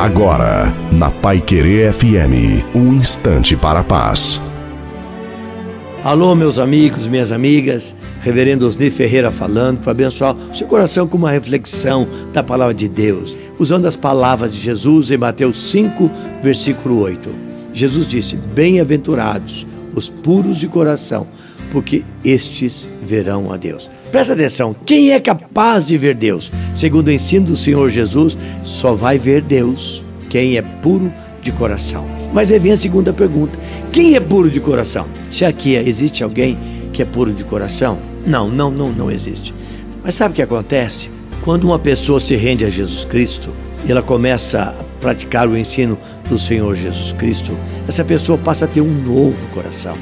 Agora, na Pai Querer FM, um instante para a paz. Alô, meus amigos, minhas amigas, Reverendo Osni Ferreira falando para abençoar o seu coração com uma reflexão da palavra de Deus, usando as palavras de Jesus em Mateus 5, versículo 8. Jesus disse: Bem-aventurados os puros de coração, porque estes verão a Deus. Presta atenção, quem é capaz de ver Deus? Segundo o ensino do Senhor Jesus, só vai ver Deus quem é puro de coração. Mas aí vem a segunda pergunta: quem é puro de coração? Se aqui existe alguém que é puro de coração? Não, não, não, não existe. Mas sabe o que acontece? Quando uma pessoa se rende a Jesus Cristo ela começa a praticar o ensino do Senhor Jesus Cristo, essa pessoa passa a ter um novo coração.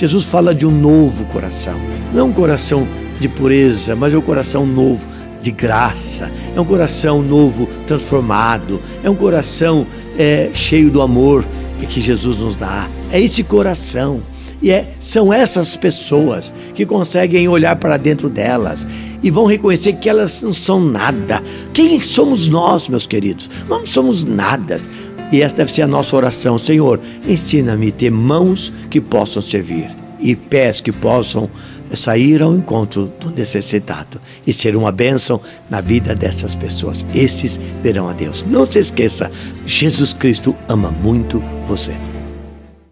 Jesus fala de um novo coração, não é um coração de pureza, mas é um coração novo de graça, é um coração novo transformado, é um coração é, cheio do amor que Jesus nos dá. É esse coração. E é, são essas pessoas que conseguem olhar para dentro delas e vão reconhecer que elas não são nada. Quem somos nós, meus queridos? Nós não somos nada. E essa deve ser a nossa oração. Senhor, ensina-me a ter mãos que possam servir e pés que possam sair ao encontro do necessitado e ser uma bênção na vida dessas pessoas. Estes verão a Deus. Não se esqueça, Jesus Cristo ama muito você.